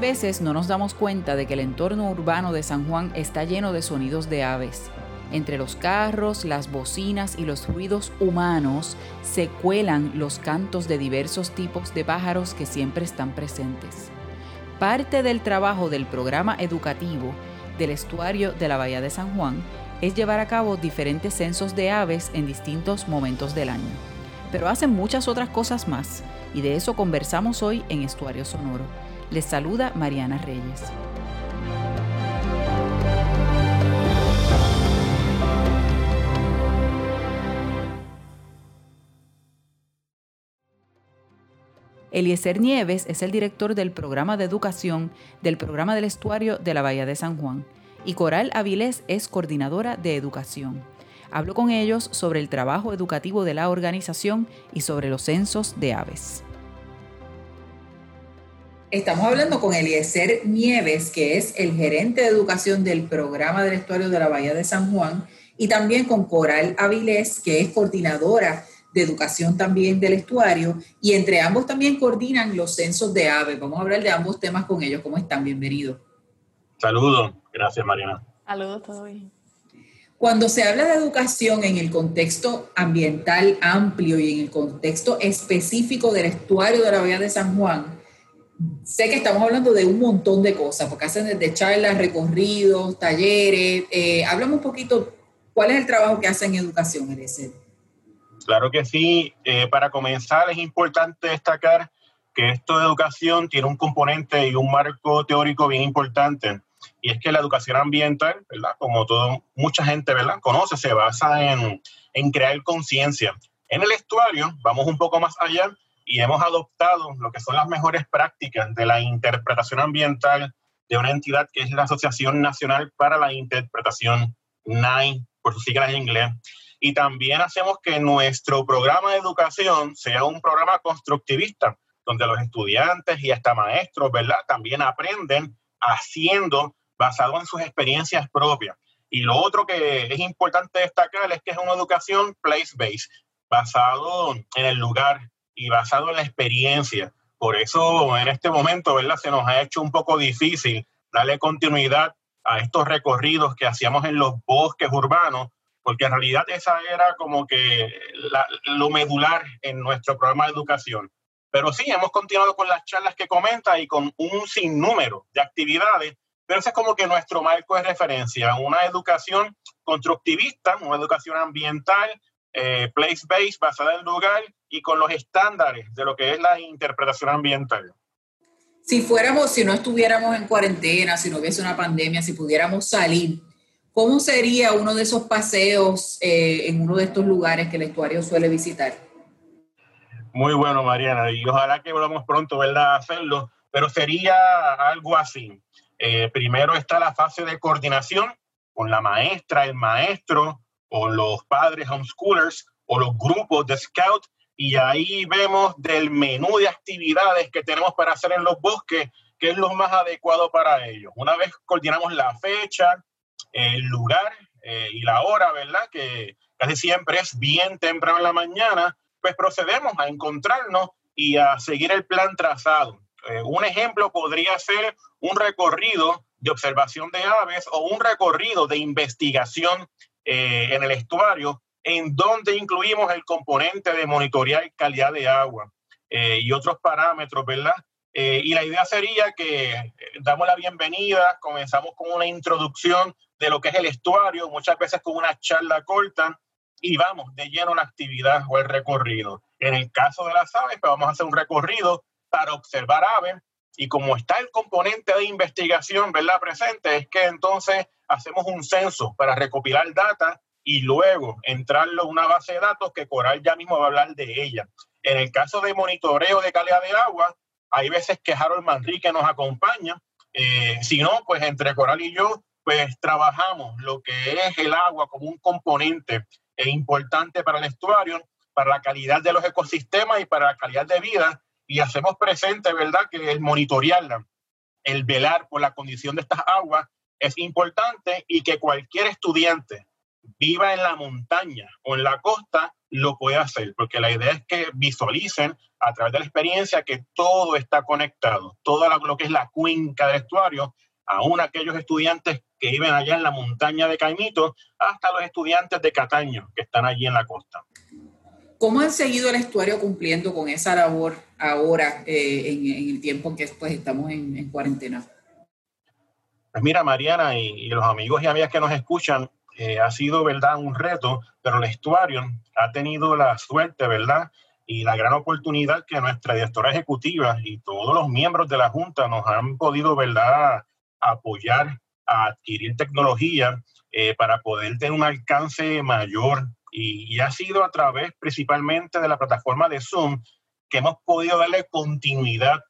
Veces no nos damos cuenta de que el entorno urbano de San Juan está lleno de sonidos de aves. Entre los carros, las bocinas y los ruidos humanos se cuelan los cantos de diversos tipos de pájaros que siempre están presentes. Parte del trabajo del programa educativo del estuario de la Bahía de San Juan es llevar a cabo diferentes censos de aves en distintos momentos del año. Pero hacen muchas otras cosas más y de eso conversamos hoy en Estuario Sonoro. Les saluda Mariana Reyes. Eliezer Nieves es el director del programa de educación del programa del estuario de la Bahía de San Juan y Coral Avilés es coordinadora de educación. Hablo con ellos sobre el trabajo educativo de la organización y sobre los censos de aves. Estamos hablando con Eliezer Nieves, que es el gerente de educación del programa del estuario de la Bahía de San Juan, y también con Coral Avilés, que es coordinadora de educación también del estuario, y entre ambos también coordinan los censos de aves. Vamos a hablar de ambos temas con ellos. ¿Cómo están? Bienvenidos. Saludos. Gracias, Mariana. Saludos, todo bien. Cuando se habla de educación en el contexto ambiental amplio y en el contexto específico del estuario de la Bahía de San Juan, sé que estamos hablando de un montón de cosas, porque hacen desde charlas, recorridos, talleres. Eh, háblame un poquito, ¿cuál es el trabajo que hacen en educación, Eliezer? Claro que sí. Eh, para comenzar, es importante destacar que esto de educación tiene un componente y un marco teórico bien importante. Y es que la educación ambiental, ¿verdad? Como todo, mucha gente, ¿verdad? Conoce, se basa en, en crear conciencia. En el estuario, vamos un poco más allá y hemos adoptado lo que son las mejores prácticas de la interpretación ambiental de una entidad que es la Asociación Nacional para la Interpretación, NAI, por sus siglas en inglés. Y también hacemos que nuestro programa de educación sea un programa constructivista, donde los estudiantes y hasta maestros, ¿verdad? También aprenden haciendo basado en sus experiencias propias. Y lo otro que es importante destacar es que es una educación place-based, basado en el lugar, y basado en la experiencia. Por eso en este momento, ¿verdad? Se nos ha hecho un poco difícil darle continuidad a estos recorridos que hacíamos en los bosques urbanos, porque en realidad esa era como que lo medular en nuestro programa de educación. Pero sí, hemos continuado con las charlas que comenta y con un sinnúmero de actividades, pero ese es como que nuestro marco de referencia, una educación constructivista, una educación ambiental, eh, place-based, basada en lugar y con los estándares de lo que es la interpretación ambiental. Si fuéramos, si no estuviéramos en cuarentena, si no hubiese una pandemia, si pudiéramos salir, ¿cómo sería uno de esos paseos eh, en uno de estos lugares que el estuario suele visitar? Muy bueno, Mariana, y ojalá que volvamos pronto, ¿verdad?, a hacerlo, pero sería algo así. Eh, primero está la fase de coordinación con la maestra, el maestro, o los padres homeschoolers o los grupos de scout y ahí vemos del menú de actividades que tenemos para hacer en los bosques, qué es lo más adecuado para ellos. Una vez coordinamos la fecha, el lugar eh, y la hora, ¿verdad? Que casi siempre es bien temprano en la mañana, pues procedemos a encontrarnos y a seguir el plan trazado. Eh, un ejemplo podría ser un recorrido de observación de aves o un recorrido de investigación eh, en el estuario, en donde incluimos el componente de monitorear calidad de agua eh, y otros parámetros, ¿verdad? Eh, y la idea sería que damos la bienvenida, comenzamos con una introducción de lo que es el estuario, muchas veces con una charla corta, y vamos de lleno a la actividad o el recorrido. En el caso de las aves, pues vamos a hacer un recorrido para observar aves, y como está el componente de investigación, ¿verdad? Presente, es que entonces hacemos un censo para recopilar data y luego entrarlo en una base de datos que Coral ya mismo va a hablar de ella. En el caso de monitoreo de calidad de agua, hay veces que Harold Manrique nos acompaña. Eh, si no, pues entre Coral y yo, pues trabajamos lo que es el agua como un componente e importante para el estuario, para la calidad de los ecosistemas y para la calidad de vida. Y hacemos presente, ¿verdad?, que el monitorearla, el velar por la condición de estas aguas es importante y que cualquier estudiante viva en la montaña o en la costa, lo puede hacer, porque la idea es que visualicen a través de la experiencia que todo está conectado, todo lo que es la cuenca del estuario, aún aquellos estudiantes que viven allá en la montaña de Caimito, hasta los estudiantes de Cataño que están allí en la costa. ¿Cómo han seguido el estuario cumpliendo con esa labor ahora, eh, en, el tiempo en que pues, estamos en, cuarentena? Pues mira, Mariana y, los amigos y amigas que nos escuchan, eh, ha sido, ¿verdad?, un reto, pero el estuario ha tenido la suerte, ¿verdad?, y la gran oportunidad que nuestra directora ejecutiva y todos los miembros de la Junta nos han podido, ¿verdad?, apoyar a adquirir tecnología eh, para poder tener un alcance mayor. Y, y, ha sido a través principalmente de la plataforma de Zoom que hemos podido darle continuidad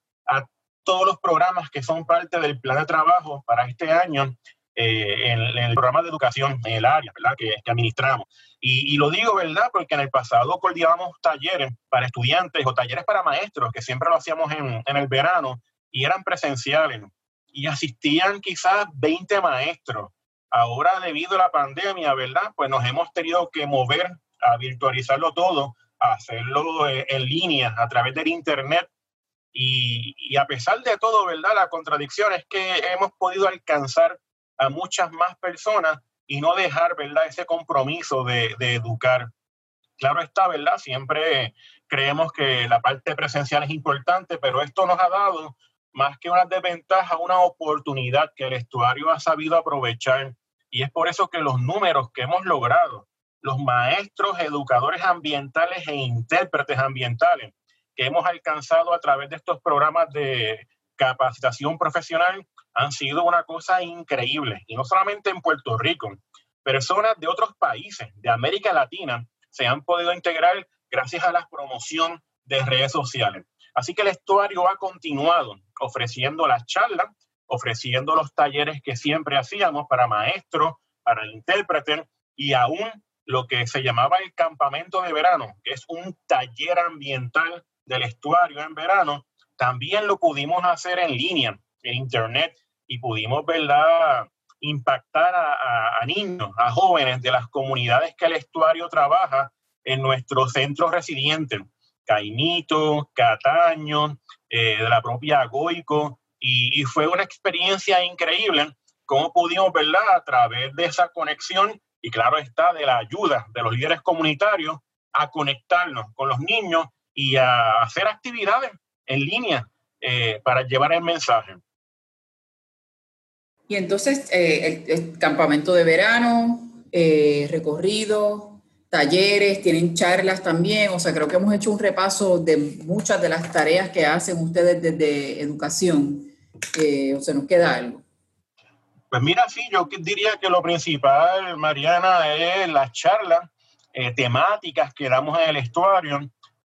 todos los programas que son parte del plan de trabajo para este año eh, en, el programa de educación en el área ¿verdad? Que, que administramos. Y, y, lo digo, ¿verdad? Porque en el pasado coordinábamos talleres para estudiantes o talleres para maestros, que siempre lo hacíamos en, en el verano y eran presenciales y asistían quizás 20 maestros. Ahora, debido a la pandemia, ¿verdad? Pues nos hemos tenido que mover a virtualizarlo todo, a hacerlo eh, en línea a través del Internet. Y, a pesar de todo, ¿verdad? La contradicción es que hemos podido alcanzar a muchas más personas y no dejar, ¿verdad? Ese compromiso de, de educar. Claro está, ¿verdad? Siempre creemos que la parte presencial es importante, pero esto nos ha dado más que una desventaja, una oportunidad que el estuario ha sabido aprovechar. Y es por eso que los números que hemos logrado, los maestros, educadores ambientales e intérpretes ambientales que hemos alcanzado a través de estos programas de capacitación profesional han sido una cosa increíble. Y no solamente en Puerto Rico, personas de otros países de América Latina se han podido integrar gracias a la promoción de redes sociales. Así que el estuario ha continuado ofreciendo las charlas, ofreciendo los talleres que siempre hacíamos para maestros, para intérpretes y aún lo que se llamaba el campamento de verano, que es un taller ambiental del estuario en verano, también lo pudimos hacer en línea, en internet, y pudimos, ¿verdad?, impactar a, niños, a jóvenes de las comunidades que el estuario trabaja en nuestros centros residentes. Caimito, Cataño, eh, de la propia Goico, y, fue una experiencia increíble cómo pudimos, ¿verdad?, a través de esa conexión y claro está, de la ayuda de los líderes comunitarios, a conectarnos con los niños y a hacer actividades en línea eh, para llevar el mensaje. Y entonces, eh, el, campamento de verano, recorrido, talleres, tienen charlas también, o sea, creo que hemos hecho un repaso de muchas de las tareas que hacen ustedes desde educación, o sea, nos queda algo. Pues mira, sí, yo diría que lo principal, Mariana, es las charlas eh, temáticas que damos en el estuario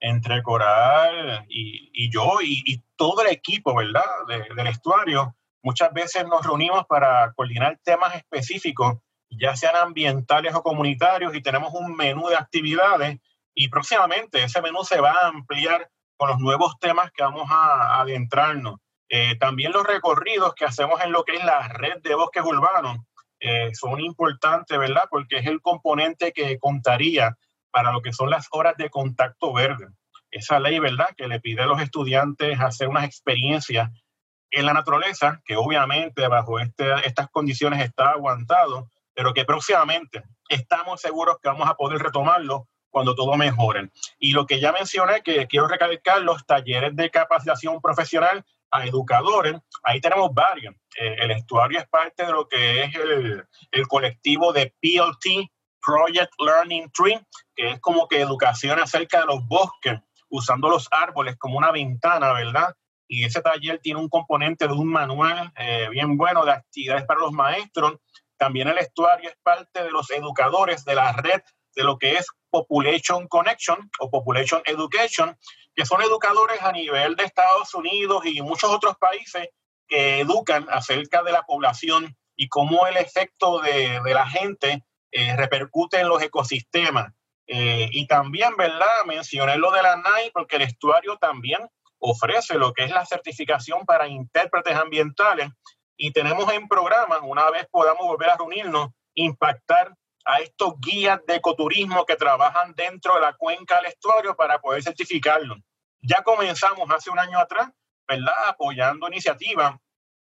entre Coral y, yo y, todo el equipo, ¿verdad?, del estuario. Muchas veces nos reunimos para coordinar temas específicos ya sean ambientales o comunitarios, y tenemos un menú de actividades y próximamente ese menú se va a ampliar con los nuevos temas que vamos a, adentrarnos. Eh, también los recorridos que hacemos en lo que es la red de bosques urbanos eh, son importantes, ¿verdad? Porque es el componente que contaría para lo que son las horas de contacto verde. Esa ley, ¿verdad? Que le pide a los estudiantes hacer unas experiencias en la naturaleza, que obviamente bajo este, estas condiciones está aguantado, pero que próximamente estamos seguros que vamos a poder retomarlo cuando todo mejore. Y lo que ya mencioné, que quiero recalcar, los talleres de capacitación profesional a educadores, ahí tenemos varios. Eh, el estuario es parte de lo que es el, el colectivo de PLT, Project Learning Tree, que es como que educación acerca de los bosques, usando los árboles como una ventana, ¿verdad? Y ese taller tiene un componente de un manual eh, bien bueno de actividades para los maestros también el estuario es parte de los educadores de la red de lo que es Population Connection o Population Education, que son educadores a nivel de Estados Unidos y muchos otros países que educan acerca de la población y cómo el efecto de, la gente eh, repercute en los ecosistemas. Eh, y también, ¿verdad? Mencioné lo de la NAI porque el estuario también ofrece lo que es la certificación para intérpretes ambientales y tenemos en programa, una vez podamos volver a reunirnos, impactar a estos guías de ecoturismo que trabajan dentro de la cuenca del estuario para poder certificarlo. Ya comenzamos hace un año atrás, ¿verdad? Apoyando iniciativas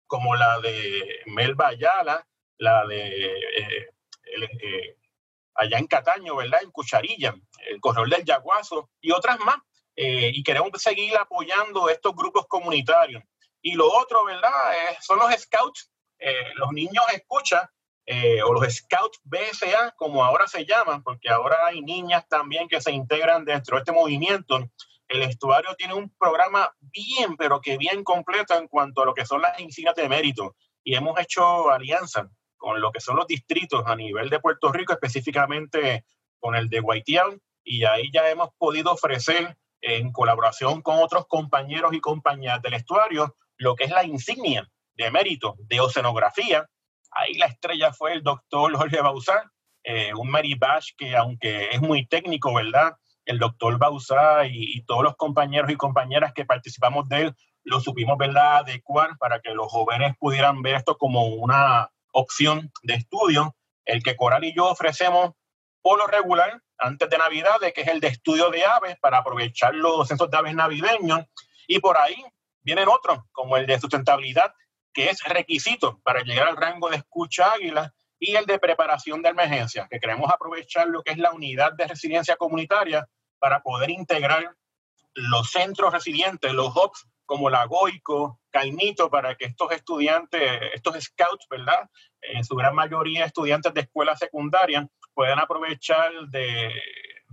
como la de Melba Ayala, la de eh, eh, allá en Cataño, ¿verdad? En Cucharilla, el Corredor del Yaguazo y otras más. Eh, y queremos seguir apoyando estos grupos comunitarios. Y lo otro, ¿verdad? son los scouts. los niños escuchan o los Scouts BSA, como ahora se llaman, porque ahora hay niñas también que se integran dentro de este movimiento el estuario tiene un programa bien, pero que bien completo en cuanto a lo que son las insignias de mérito. Y hemos hecho alianzas con lo que son los distritos a nivel de Puerto Rico, específicamente con el de Guaitián, y ahí ya hemos podido ofrecer en colaboración con otros compañeros y compañeras del estuario lo que es la insignia de mérito de oceanografía. Ahí la estrella fue el doctor Jorge Bausar, eh, un Mary Bash que aunque es muy técnico, ¿verdad? el doctor Bausá y, todos los compañeros y compañeras que participamos de él lo supimos ¿verdad? adecuar para que los jóvenes pudieran ver esto como una opción de estudio. El que Coral y yo ofrecemos por lo regular antes de Navidad, de que es el de estudio de aves para aprovechar los censos de aves navideños. Y por ahí vienen otros, como el de sustentabilidad, que es requisito para llegar al rango de escucha águila y el de preparación de emergencia, que queremos aprovechar lo que es la unidad de resiliencia comunitaria para poder integrar los centros residentes, los hubs como la Goico, Caimito, para que estos estudiantes, estos scouts, ¿verdad? En su gran mayoría estudiantes de escuela secundaria, puedan aprovechar de,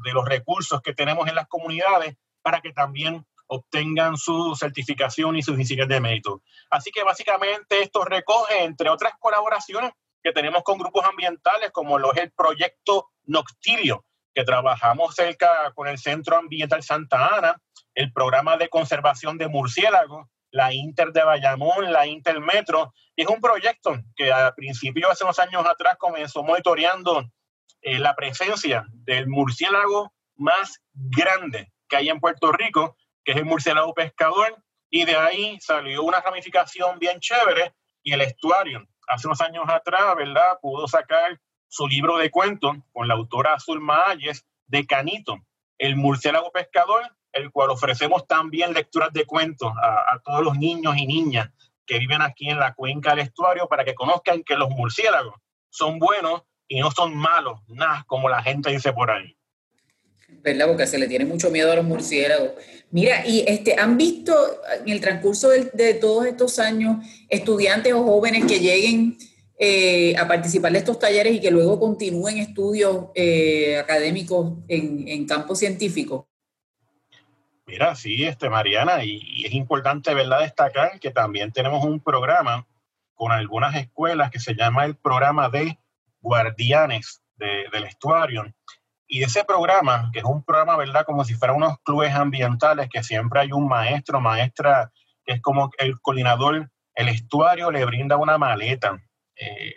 de los recursos que tenemos en las comunidades para que también obtengan su certificación y sus insignias de mérito. Así que básicamente esto recoge, entre otras colaboraciones, que tenemos con grupos ambientales como lo es el proyecto Noctilio, que trabajamos cerca con el Centro Ambiental Santa Ana, el programa de conservación de murciélagos, la Inter de Bayamón, la Intermetro, y es un proyecto que a principio, hace unos años atrás, comenzó monitoreando eh, la presencia del murciélago más grande que hay en Puerto Rico, que es el murciélago pescador, y de ahí salió una ramificación bien chévere y el estuario hace unos años atrás, ¿verdad? Pudo sacar su libro de cuentos con la autora Azul Maayes de Canito, el murciélago pescador, el cual ofrecemos también lecturas de cuentos a, a todos los niños y niñas que viven aquí en la cuenca del estuario para que conozcan que los murciélagos son buenos y no son malos, nada como la gente dice por ahí. ¿verdad? Porque se le tiene mucho miedo a los murciélagos. Mira, y este, ¿han visto en el transcurso de, todos estos años estudiantes o jóvenes que lleguen eh, a participar de estos talleres y que luego continúen estudios eh, académicos en, en campo científico? Mira, sí, este, Mariana, y, es importante, ¿verdad?, destacar que también tenemos un programa con algunas escuelas que se llama el programa de guardianes del estuario y ese programa, que es un programa, ¿verdad? Como si fuera unos clubes ambientales, que siempre hay un maestro, maestra, que es como el coordinador, el estuario le brinda una maleta eh,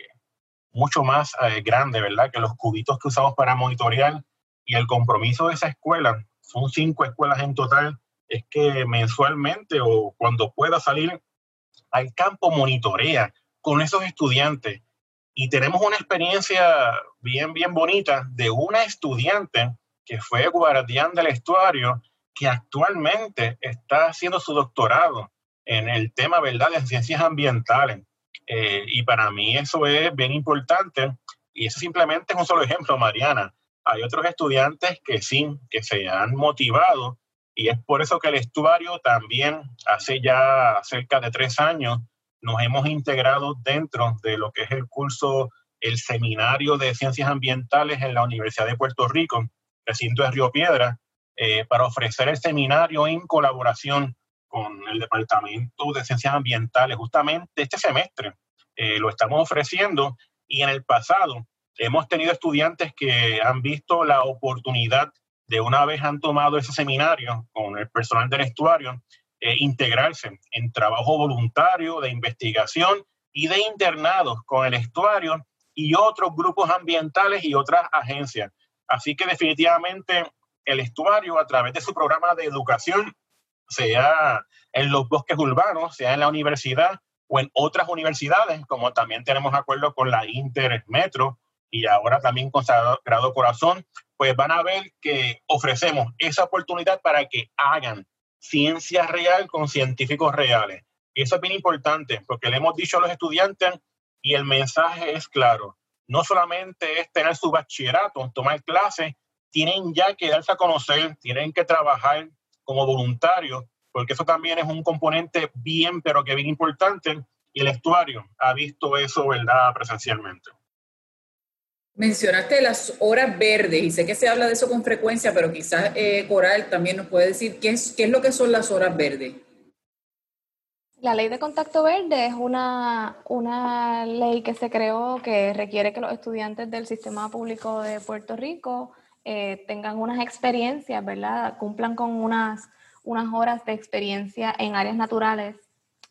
mucho más eh, grande, ¿verdad? Que los cubitos que usamos para monitorear. Y el compromiso de esa escuela, son cinco escuelas en total, es que mensualmente o cuando pueda salir al campo monitorea con esos estudiantes y tenemos una experiencia bien, bien bonita de una estudiante que fue guardián del estuario, que actualmente está haciendo su doctorado en el tema, ¿verdad?, de ciencias ambientales. Eh, y para mí eso es bien importante. Y eso simplemente es un solo ejemplo, Mariana. Hay otros estudiantes que sí, que se han motivado y es por eso que el estuario también hace ya cerca de tres años nos hemos integrado dentro de lo que es el curso, el Seminario de Ciencias Ambientales en la Universidad de Puerto Rico, recinto de Río Piedra, eh, para ofrecer el seminario en colaboración con el Departamento de Ciencias Ambientales. Justamente este semestre eh, lo estamos ofreciendo y en el pasado hemos tenido estudiantes que han visto la oportunidad de una vez han tomado ese seminario con el personal del estuario, eh, integrarse en trabajo voluntario de investigación y de internados con el estuario y otros grupos ambientales y otras agencias. Así que definitivamente el estuario a través de su programa de educación, sea en los bosques urbanos, sea en la universidad o en otras universidades, como también tenemos acuerdo con la Intermetro y ahora también con Sagrado Corazón, pues van a ver que ofrecemos esa oportunidad para que hagan ciencia real con científicos reales. Y eso es bien importante porque le hemos dicho a los estudiantes y el mensaje es claro. No solamente es tener su bachillerato, tomar clases, tienen ya que darse a conocer, tienen que trabajar como voluntarios, porque eso también es un componente bien, pero que bien importante. Y el estuario ha visto eso, ¿verdad?, presencialmente. Mencionaste las horas verdes y sé que se habla de eso con frecuencia, pero quizás eh, Coral también nos puede decir qué es, qué es lo que son las horas verdes. La ley de contacto verde es una, una ley que se creó que requiere que los estudiantes del sistema público de Puerto Rico eh, tengan unas experiencias, ¿verdad? Cumplan con unas, unas horas de experiencia en áreas naturales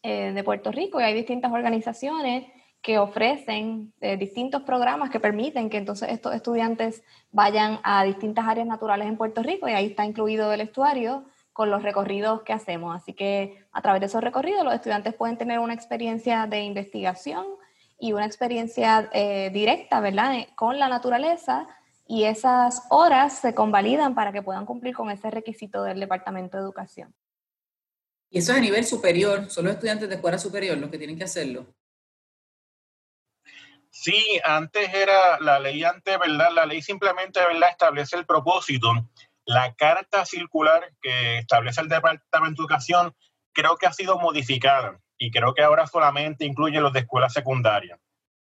eh, de Puerto Rico y hay distintas organizaciones que ofrecen eh, distintos programas que permiten que entonces estos estudiantes vayan a distintas áreas naturales en Puerto Rico y ahí está incluido el estuario con los recorridos que hacemos. Así que a través de esos recorridos los estudiantes pueden tener una experiencia de investigación y una experiencia directa, ¿verdad?, con la naturaleza y esas horas se convalidan para que puedan cumplir con ese requisito del Departamento de Educación. Y eso es a nivel superior, son los estudiantes de escuela superior los que tienen que hacerlo. Sí, antes era la ley antes, ¿verdad? La ley simplemente, ¿verdad? Establece el propósito. La carta circular que establece el Departamento de Educación creo que ha sido modificada y creo que ahora solamente incluye los de escuela secundaria.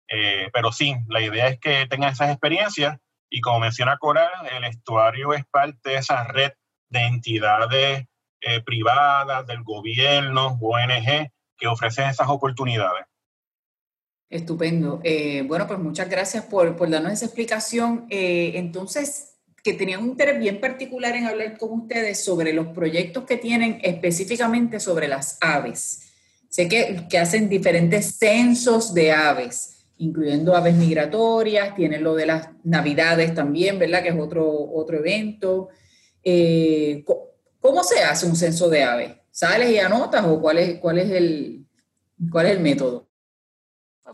Eh, pero sí, la idea es que tengan esas experiencias y como menciona Coral, el estuario es parte de esa red de entidades eh, privadas, del gobierno, ONG, que ofrecen esas oportunidades. Estupendo. Eh, bueno, pues muchas gracias por, darnos esa explicación. Eh, entonces, que tenían un interés bien particular en hablar con ustedes sobre los proyectos que tienen específicamente sobre las aves. Sé que, que hacen diferentes censos de aves, incluyendo aves migratorias, tienen lo de las navidades también, ¿verdad? Que es otro, otro evento. Eh, ¿Cómo se hace un censo de aves? ¿Sales y anotas o cuál es, cuál es, el, cuál es el método?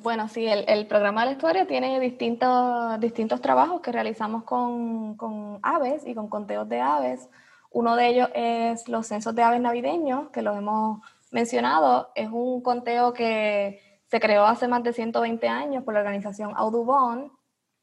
Bueno, sí, el, programa del estuario tiene distintos, distintos trabajos que realizamos con, con, aves y con conteos de aves. Uno de ellos es los censos de aves navideños, que lo hemos mencionado. Es un conteo que se creó hace más de 120 años por la organización Audubon,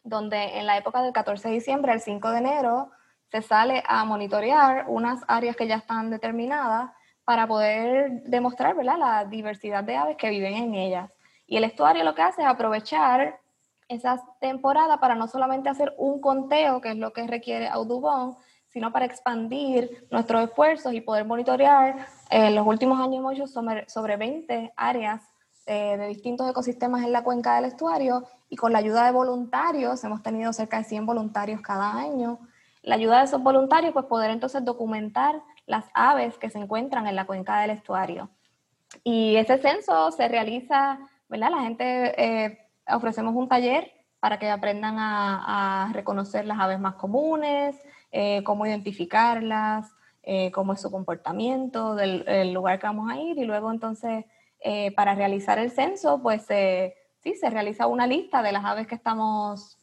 donde en la época del 14 de diciembre al 5 de enero se sale a monitorear unas áreas que ya están determinadas para poder demostrar ¿verdad? la diversidad de aves que viven en ellas. Y el estuario lo que hace es aprovechar esa temporada para no solamente hacer un conteo, que es lo que requiere Audubon, sino para expandir nuestros esfuerzos y poder monitorear. En los últimos años hemos hecho sobre, 20 áreas eh, de distintos ecosistemas en la cuenca del estuario y con la ayuda de voluntarios, hemos tenido cerca de 100 voluntarios cada año. La ayuda de esos voluntarios, pues poder entonces documentar las aves que se encuentran en la cuenca del estuario. Y ese censo se realiza ¿verdad? La gente eh, ofrecemos un taller para que aprendan a, reconocer las aves más comunes, eh, cómo identificarlas, eh, cómo es su comportamiento del lugar que vamos a ir y luego entonces para realizar el censo, pues sí, se realiza una lista de las aves que estamos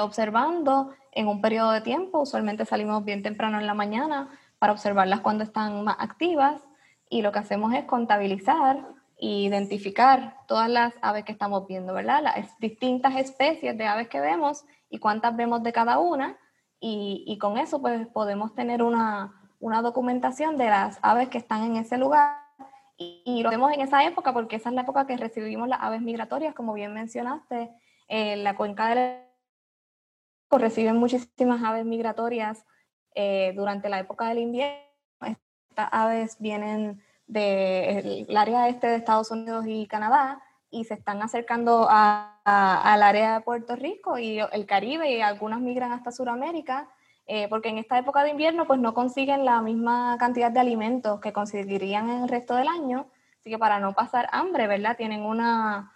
observando en un periodo de tiempo. Usualmente salimos bien temprano en la mañana para observarlas cuando están más activas y lo que hacemos es contabilizar identificar todas las aves que estamos viendo, ¿verdad? Las distintas especies de aves que vemos y cuántas vemos de cada una. Y, con eso pues podemos tener una, documentación de las aves que están en ese lugar. Y, lo vemos en esa época porque esa es la época que recibimos las aves migratorias, como bien mencionaste. En la cuenca del reciben muchísimas aves migratorias eh, durante la época del invierno. Estas aves vienen del área este de Estados Unidos y Canadá y se están acercando al área de Puerto Rico y el Caribe y algunas migran hasta Sudamérica, eh, porque en esta época de invierno pues no consiguen la misma cantidad de alimentos que conseguirían en el resto del año, así que para no pasar hambre, ¿verdad? Tienen una,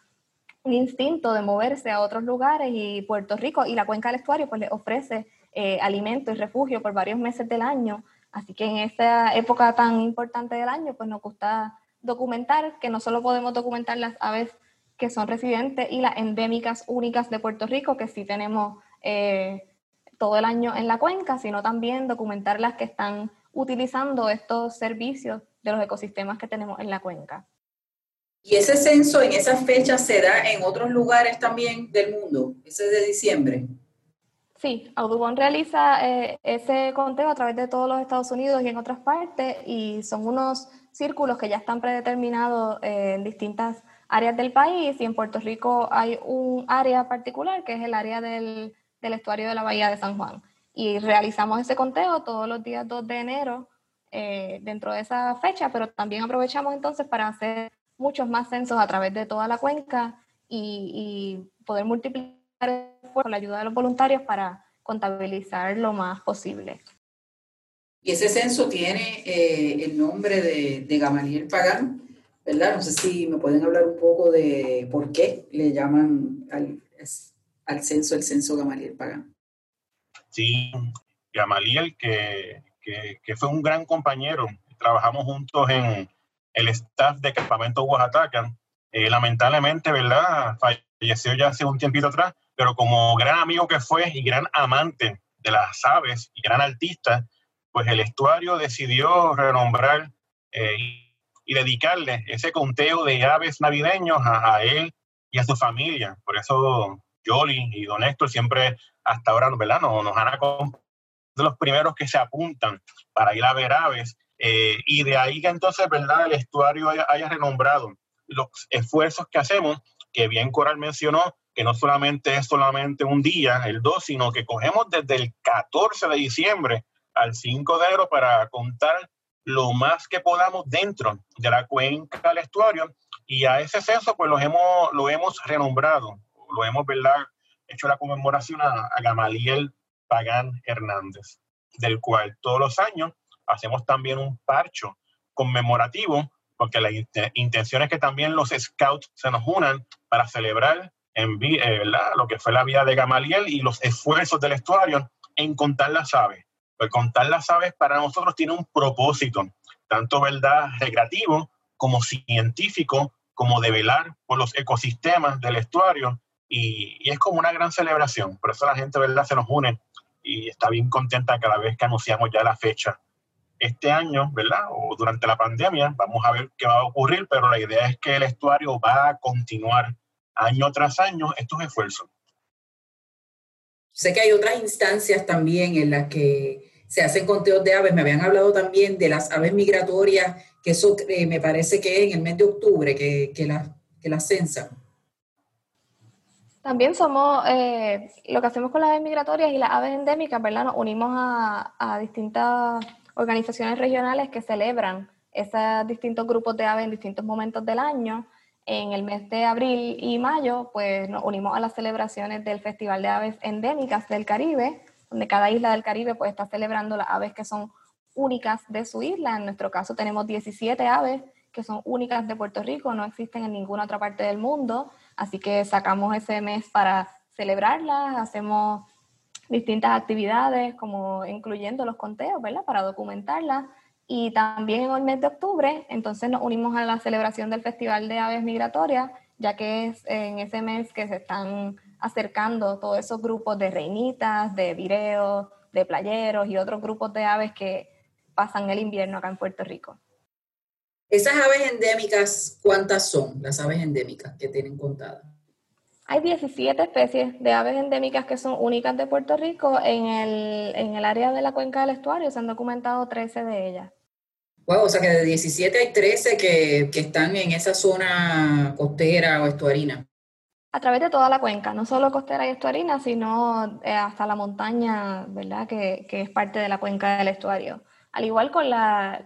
un instinto de moverse a otros lugares y Puerto Rico y la cuenca del estuario pues les ofrece eh, alimento y refugio por varios meses del año Así que en esta época tan importante del año, pues nos gusta documentar, que no solo podemos documentar las aves que son residentes y las endémicas únicas de Puerto Rico, que sí tenemos eh, todo el año en la cuenca, sino también documentar las que están utilizando estos servicios de los ecosistemas que tenemos en la cuenca. ¿Y ese censo en esa fecha se da en otros lugares también del mundo? ¿Ese es de diciembre? Sí, Audubon realiza eh, ese conteo a través de todos los Estados Unidos y en otras partes y son unos círculos que ya están predeterminados eh, en distintas áreas del país y en Puerto Rico hay un área particular que es el área del, del estuario de la Bahía de San Juan y realizamos ese conteo todos los días 2 de enero eh, dentro de esa fecha, pero también aprovechamos entonces para hacer muchos más censos a través de toda la cuenca y, poder multiplicar con la ayuda de los voluntarios para contabilizar lo más posible. Y ese censo tiene eh, el nombre de, Gamaliel Pagán, ¿verdad? No sé si me pueden hablar un poco de por qué le llaman al, al censo el censo Gamaliel Pagán. Sí, Gamaliel, que, que, fue un gran compañero. Trabajamos juntos en el staff de Campamento Oaxaca. Eh, lamentablemente, ¿verdad? Falleció ya hace un tiempito atrás, pero como gran amigo que fue y gran amante de las aves y gran artista, pues el estuario decidió renombrar eh, y dedicarle ese conteo de aves navideños a, él y a su familia. Por eso Jolly y Don Héctor siempre hasta ahora ¿verdad? Nos, nos han acompañado de los primeros que se apuntan para ir a ver aves. Eh, y de ahí que entonces, ¿verdad?, el estuario haya, renombrado los esfuerzos que hacemos, que bien Coral mencionó, que no solamente es solamente un día, el 2, sino que cogemos desde el 14 de diciembre al 5 de enero para contar lo más que podamos dentro de la cuenca del estuario y a ese censo pues lo hemos, lo hemos renombrado, lo hemos ¿verdad? hecho la conmemoración a, a Gamaliel Pagán Hernández, del cual todos los años hacemos también un parcho conmemorativo, porque la intención es que también los scouts se nos unan para celebrar en, eh, lo que fue la vida de Gamaliel y los esfuerzos del estuario en contar las aves. Pues contar las aves para nosotros tiene un propósito, tanto verdad recreativo como científico, como de velar por los ecosistemas del estuario y, es como una gran celebración. Por eso la gente verdad se nos une y está bien contenta cada vez que anunciamos ya la fecha. Este año, ¿verdad? O durante la pandemia, vamos a ver qué va a ocurrir, pero la idea es que el estuario va a continuar año tras año estos esfuerzos. Sé que hay otras instancias también en las que se hacen conteos de aves. Me habían hablado también de las aves migratorias, que eso eh, me parece que en el mes de octubre que, que las que la censan. También somos, eh, lo que hacemos con las aves migratorias y las aves endémicas, ¿verdad? Nos unimos a, distintas organizaciones regionales que celebran esos distintos grupos de aves en distintos momentos del año. En el mes de abril y mayo, pues nos unimos a las celebraciones del Festival de Aves Endémicas del Caribe, donde cada isla del Caribe pues está celebrando las aves que son únicas de su isla. En nuestro caso tenemos 17 aves que son únicas de Puerto Rico, no existen en ninguna otra parte del mundo, así que sacamos ese mes para celebrarlas, hacemos distintas actividades, como incluyendo los conteos, ¿verdad? Para documentarlas. Y también en el mes de octubre, entonces nos unimos a la celebración del Festival de Aves Migratorias, ya que es en ese mes que se están acercando todos esos grupos de reinitas, de vireos, de playeros y otros grupos de aves que pasan el invierno acá en Puerto Rico. Esas aves endémicas, ¿cuántas son las aves endémicas que tienen contadas? Hay 17 especies de aves endémicas que son únicas de Puerto Rico. En el, en el área de la cuenca del estuario se han documentado 13 de ellas. Wow, o sea que de 17 hay 13 que, que están en esa zona costera o estuarina. A través de toda la cuenca, no solo costera y estuarina, sino eh, hasta la montaña, ¿verdad? Que, que es parte de la cuenca del estuario al igual con la,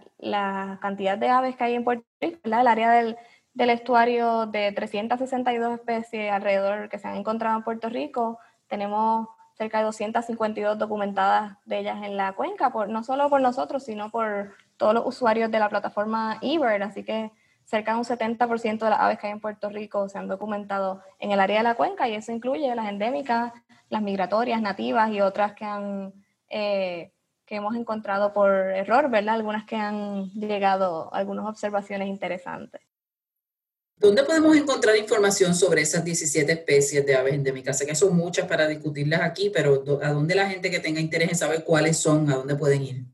cantidad de aves que hay en Puerto Rico, el área del, estuario de 362 especies alrededor que se han encontrado en Puerto Rico, tenemos cerca de 252 documentadas de ellas en la cuenca, no solo por nosotros, sino por todos los usuarios de la plataforma eBird, así que cerca de un 70% de las aves que hay en Puerto Rico se han documentado en el área de la cuenca y eso incluye las endémicas, las migratorias, nativas y otras que han eh, que hemos encontrado por error, ¿verdad? Algunas que han llegado, algunas observaciones interesantes. ¿Dónde podemos encontrar información sobre esas 17 especies de aves endémicas? Sé que son muchas para discutirlas aquí, pero ¿a dónde la gente que tenga interés en saber cuáles son, a dónde pueden ir?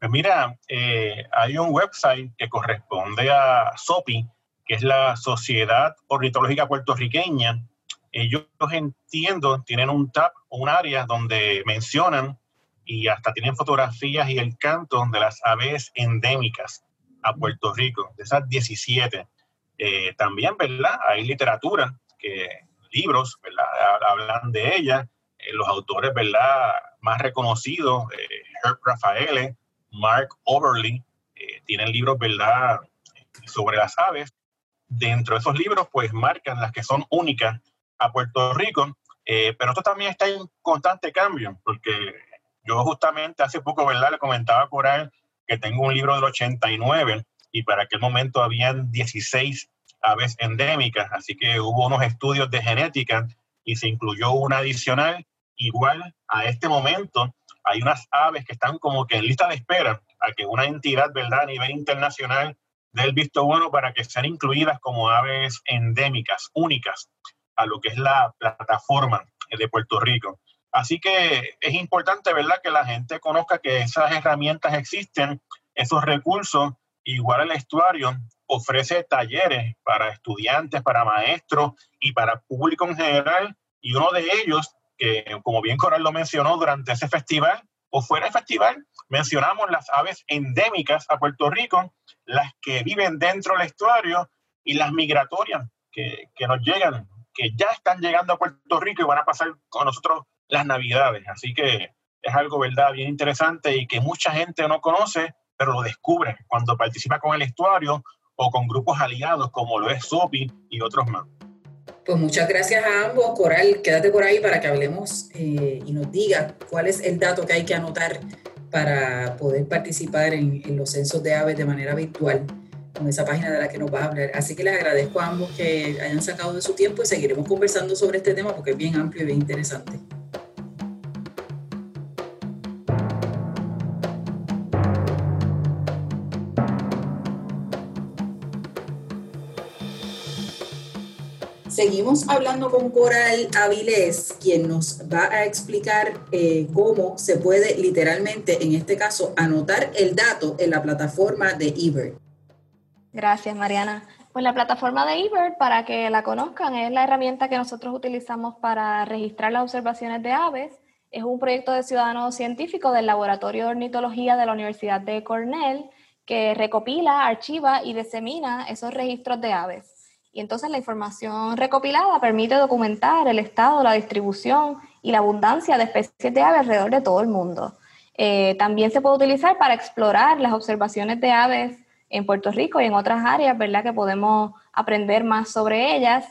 Pues mira, eh, hay un website que corresponde a SOPI, que es la Sociedad Ornitológica Puertorriqueña. Ellos entiendo, tienen un tab, un área donde mencionan y hasta tienen fotografías y el canto de las aves endémicas a Puerto Rico, de esas 17. Eh, también, ¿verdad? Hay literatura, que libros, ¿verdad? Hablan de ella. Eh, los autores, ¿verdad? Más reconocidos, eh, Herb Rafaele, Mark Overly, tienen libros, ¿verdad? Sobre las aves. Dentro de esos libros, pues marcan las que son únicas a Puerto Rico, pero esto también está en constante cambio, porque yo justamente hace poco, ¿verdad? Le comentaba a Coral que tengo un libro del 89 y para aquel momento habían 16 aves endémicas, así que hubo unos estudios de genética y se incluyó una adicional. Igual a este momento hay unas aves que están como que en lista de espera a que una entidad, ¿verdad?, a nivel internacional dé el visto bueno para que sean incluidas como aves endémicas, únicas, a lo que es la plataforma de Puerto Rico. Así que es importante, ¿verdad?, que la gente conozca que esas herramientas existen, esos recursos, igual el estuario ofrece talleres para estudiantes, para maestros y para público en general. Y uno de ellos, que como bien Coral lo mencionó durante ese festival, o fuera del festival, mencionamos las aves endémicas a Puerto Rico, las que viven dentro del estuario y las migratorias que, que nos llegan, que ya están llegando a Puerto Rico y van a pasar con nosotros las navidades. Así que es algo, ¿verdad?, bien interesante y que mucha gente no conoce, pero lo descubre cuando participa con el estuario o con grupos aliados como lo es SOPI y otros más. Pues muchas gracias a ambos. Coral, quédate por ahí para que hablemos eh, y nos diga cuál es el dato que hay que anotar para poder participar en, en, los censos de aves de manera virtual con esa página de la que nos vas a hablar. Así que les agradezco a ambos que hayan sacado de su tiempo y seguiremos conversando sobre este tema porque es bien amplio y bien interesante. Seguimos hablando con Coral Avilés, quien nos va a explicar eh, cómo se puede literalmente, en este caso, anotar el dato en la plataforma de eBird. Gracias, Mariana. Pues la plataforma de eBird, para que la conozcan, es la herramienta que nosotros utilizamos para registrar las observaciones de aves. Es un proyecto de ciudadano científico del Laboratorio de Ornitología de la Universidad de Cornell que recopila, archiva y disemina esos registros de aves. Y entonces la información recopilada permite documentar el estado, la distribución y la abundancia de especies de aves alrededor de todo el mundo. Eh, también se puede utilizar para explorar las observaciones de aves en Puerto Rico y en otras áreas, ¿verdad? Que podemos aprender más sobre ellas.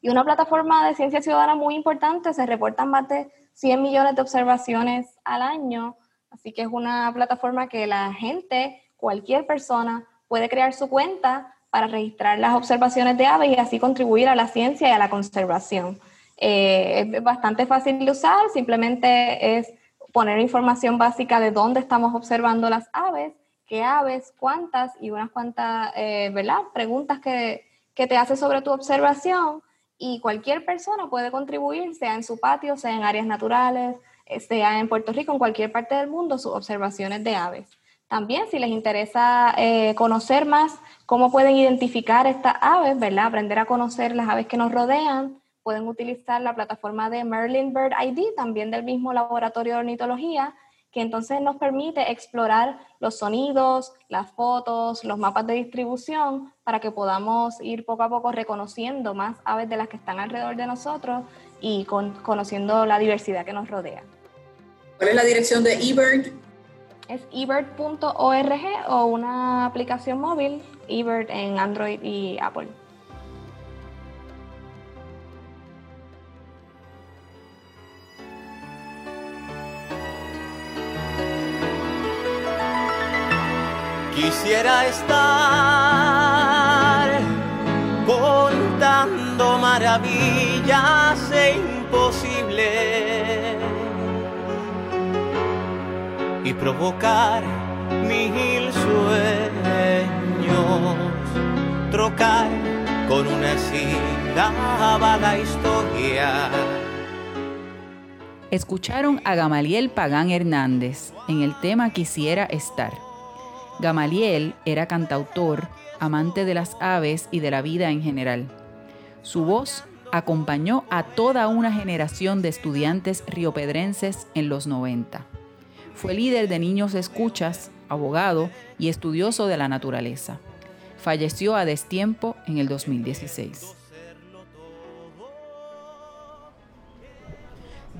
Y una plataforma de ciencia ciudadana muy importante, se reportan más de 100 millones de observaciones al año, así que es una plataforma que la gente, cualquier persona, puede crear su cuenta para registrar las observaciones de aves y así contribuir a la ciencia y a la conservación. Eh, es bastante fácil de usar, simplemente es poner información básica de dónde estamos observando las aves, qué aves, cuántas y unas cuantas eh, ¿verdad? preguntas que, que te hace sobre tu observación y cualquier persona puede contribuir, sea en su patio, sea en áreas naturales, eh, sea en Puerto Rico, en cualquier parte del mundo, sus observaciones de aves. También, si les interesa conocer más cómo pueden identificar estas aves, ¿verdad? Aprender a conocer las aves que nos rodean. Pueden utilizar la plataforma de Merlin Bird ID, también del mismo laboratorio de ornitología, que entonces nos permite explorar los sonidos, las fotos, los mapas de distribución, para que podamos ir poco a poco reconociendo más aves de las que están alrededor de nosotros y conociendo la diversidad que nos rodea. ¿Cuál es la dirección de eBird? Es ebird.org o una aplicación móvil eBird en Android y Apple. Quisiera estar contando maravillas provocar mil sueños trocar con una sílaba la historia. Escucharon a Gamaliel Pagán Hernández en el tema Quisiera estar. Gamaliel era cantautor, amante de las aves y de la vida en general. Su voz acompañó a toda una generación de estudiantes riopedrenses en los 90. Fue líder de niños escuchas, abogado y estudioso de la naturaleza. Falleció a destiempo en el 2016.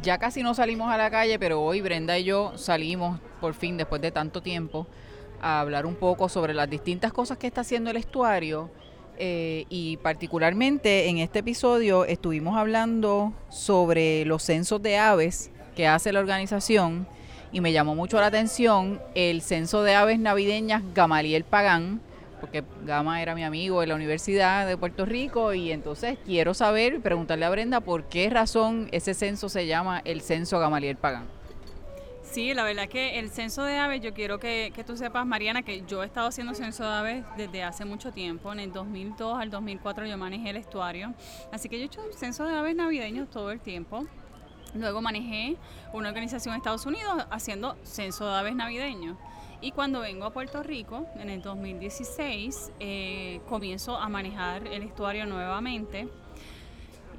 Ya casi no salimos a la calle, pero hoy Brenda y yo salimos por fin después de tanto tiempo a hablar un poco sobre las distintas cosas que está haciendo el estuario eh, y particularmente en este episodio estuvimos hablando sobre los censos de aves que hace la organización y me llamó mucho la atención el censo de aves navideñas Gamaliel Pagán, porque Gama era mi amigo en la Universidad de Puerto Rico y entonces quiero saber y preguntarle a Brenda por qué razón ese censo se llama el censo Gamaliel Pagán. Sí, la verdad que el censo de aves, yo quiero que, tú sepas, Mariana, que yo he estado haciendo censo de aves desde hace mucho tiempo. En el 2002 al 2004 yo manejé el estuario. Así que yo he hecho censo de aves navideños todo el tiempo. Luego manejé una organización en Estados Unidos haciendo censo de aves navideños. Y cuando vengo a Puerto Rico, en el 2016, eh, comienzo a manejar el estuario nuevamente.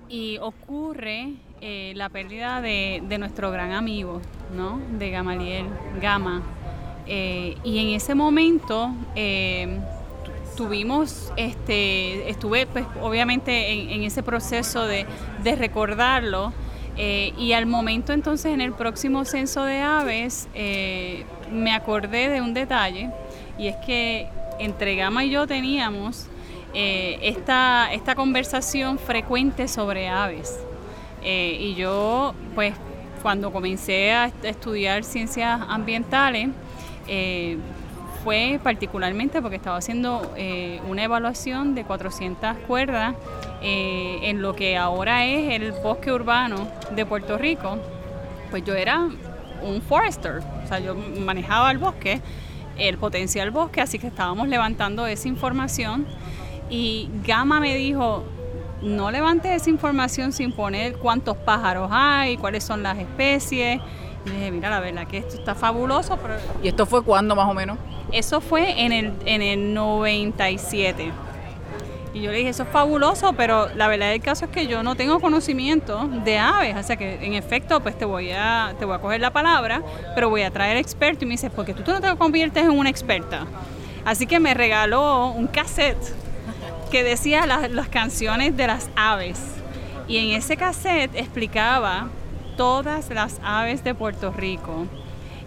Y ocurre eh, la pérdida de, nuestro gran amigo, ¿no? De Gamaliel, Gama. Eh, y en ese momento tuvimos, este, estuve pues obviamente en, ese proceso de, recordarlo. Y al momento entonces en el próximo censo de aves me acordé de un detalle y es que entre Gama y yo teníamos esta, esta conversación frecuente sobre aves. Eh, y yo, pues, cuando comencé a estudiar ciencias ambientales, eh, fue particularmente porque estaba haciendo eh, una evaluación de 400 cuerdas en lo que ahora es el bosque urbano de Puerto Rico. Pues yo era un forester, o sea, yo manejaba el bosque, el potencial bosque, así que estábamos levantando esa información y Gama me dijo, no levantes esa información sin poner cuántos pájaros hay, cuáles son las especies. Y dije, mira, la verdad que esto está fabuloso. ¿Y esto fue cuándo más o menos? Eso fue en el, en el 97. Y yo le dije, eso es fabuloso, pero la verdad del caso es que yo no tengo conocimiento de aves. O sea que en efecto, pues te voy a, te voy a coger la palabra, pero voy a traer experto. Y me dice, porque tú, tú no te conviertes en una experta. Así que me regaló un cassette que decía las, canciones de las aves. Y en ese cassette explicaba todas las aves de Puerto Rico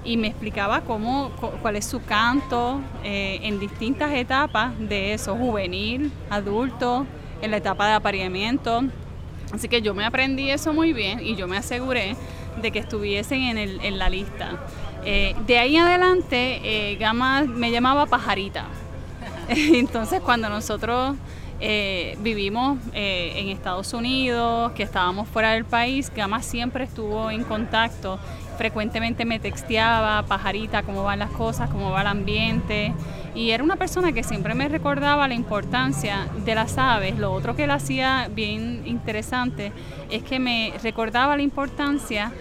y me explicaba cómo, cuál es su canto eh, en distintas etapas de eso, juvenil, adulto, en la etapa de apareamiento. Así que yo me aprendí eso muy bien y yo me aseguré de que estuviesen en, la lista. Eh, de ahí adelante, eh, Gama me llamaba pajarita. Entonces cuando nosotros eh, vivimos eh, en Estados Unidos, que estábamos fuera del país, Gama siempre estuvo en contacto, frecuentemente me texteaba, pajarita, cómo van las cosas, cómo va el ambiente, y era una persona que siempre me recordaba la importancia de las aves. Lo otro que él hacía bien interesante es que me recordaba la importancia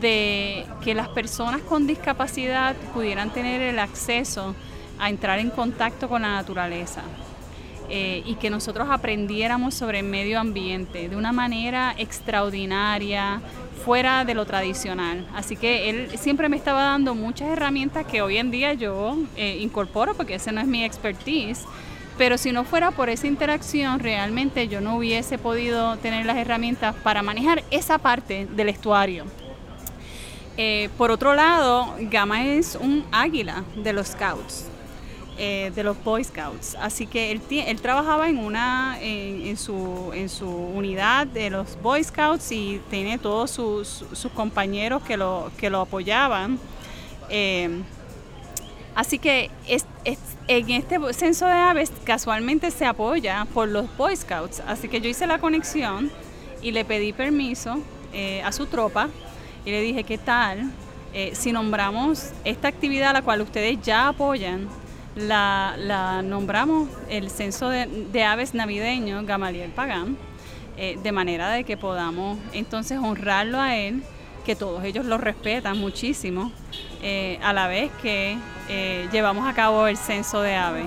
de que las personas con discapacidad pudieran tener el acceso a entrar en contacto con la naturaleza. Eh, y que nosotros aprendiéramos sobre el medio ambiente de una manera extraordinaria, fuera de lo tradicional. Así que él siempre me estaba dando muchas herramientas que hoy en día yo eh, incorporo porque ese no es mi expertise. Pero si no fuera por esa interacción, realmente yo no hubiese podido tener las herramientas para manejar esa parte del estuario. Eh, por otro lado, Gama es un águila de los Scouts. Eh, de los Boy Scouts. Así que él, él trabajaba en una en, su, en su unidad de los Boy Scouts y tiene todos sus, compañeros que lo, que lo apoyaban. Eh, así que en este censo de aves casualmente se apoya por los Boy Scouts. Así que yo hice la conexión y le pedí permiso eh, a su tropa y le dije, ¿qué tal si nombramos esta actividad a la cual ustedes ya apoyan? La, nombramos el censo de, aves navideños Gamaliel Pagán, eh, de manera de que podamos entonces honrarlo a él, que todos ellos lo respetan muchísimo, eh, a la vez que eh, llevamos a cabo el censo de aves.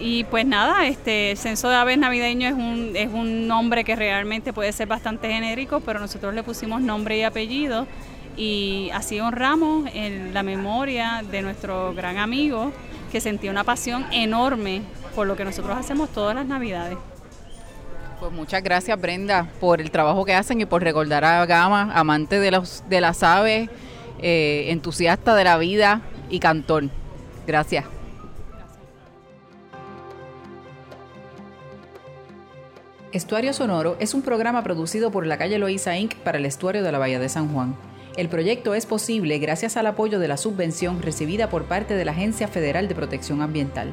y pues nada, este el censo de aves navideño es un, es un nombre que realmente puede ser bastante genérico, pero nosotros le pusimos nombre y apellido y así honramos en la memoria de nuestro gran amigo que sentía una pasión enorme por lo que nosotros hacemos todas las navidades. Pues muchas gracias Brenda por el trabajo que hacen y por recordar a Gama, amante de, los, de las aves, eh, entusiasta de la vida y cantor. Gracias. Estuario Sonoro es un programa producido por la calle Loíza Inc. para el estuario de la Bahía de San Juan. El proyecto es posible gracias al apoyo de la subvención recibida por parte de la Agencia Federal de Protección Ambiental.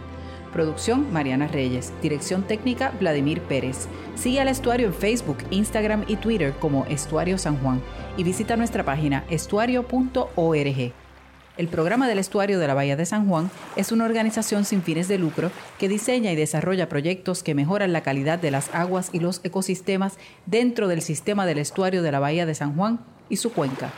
Producción Mariana Reyes. Dirección técnica Vladimir Pérez. Sigue al estuario en Facebook, Instagram y Twitter como Estuario San Juan y visita nuestra página estuario.org. El programa del estuario de la Bahía de San Juan es una organización sin fines de lucro que diseña y desarrolla proyectos que mejoran la calidad de las aguas y los ecosistemas dentro del sistema del estuario de la Bahía de San Juan y su cuenca.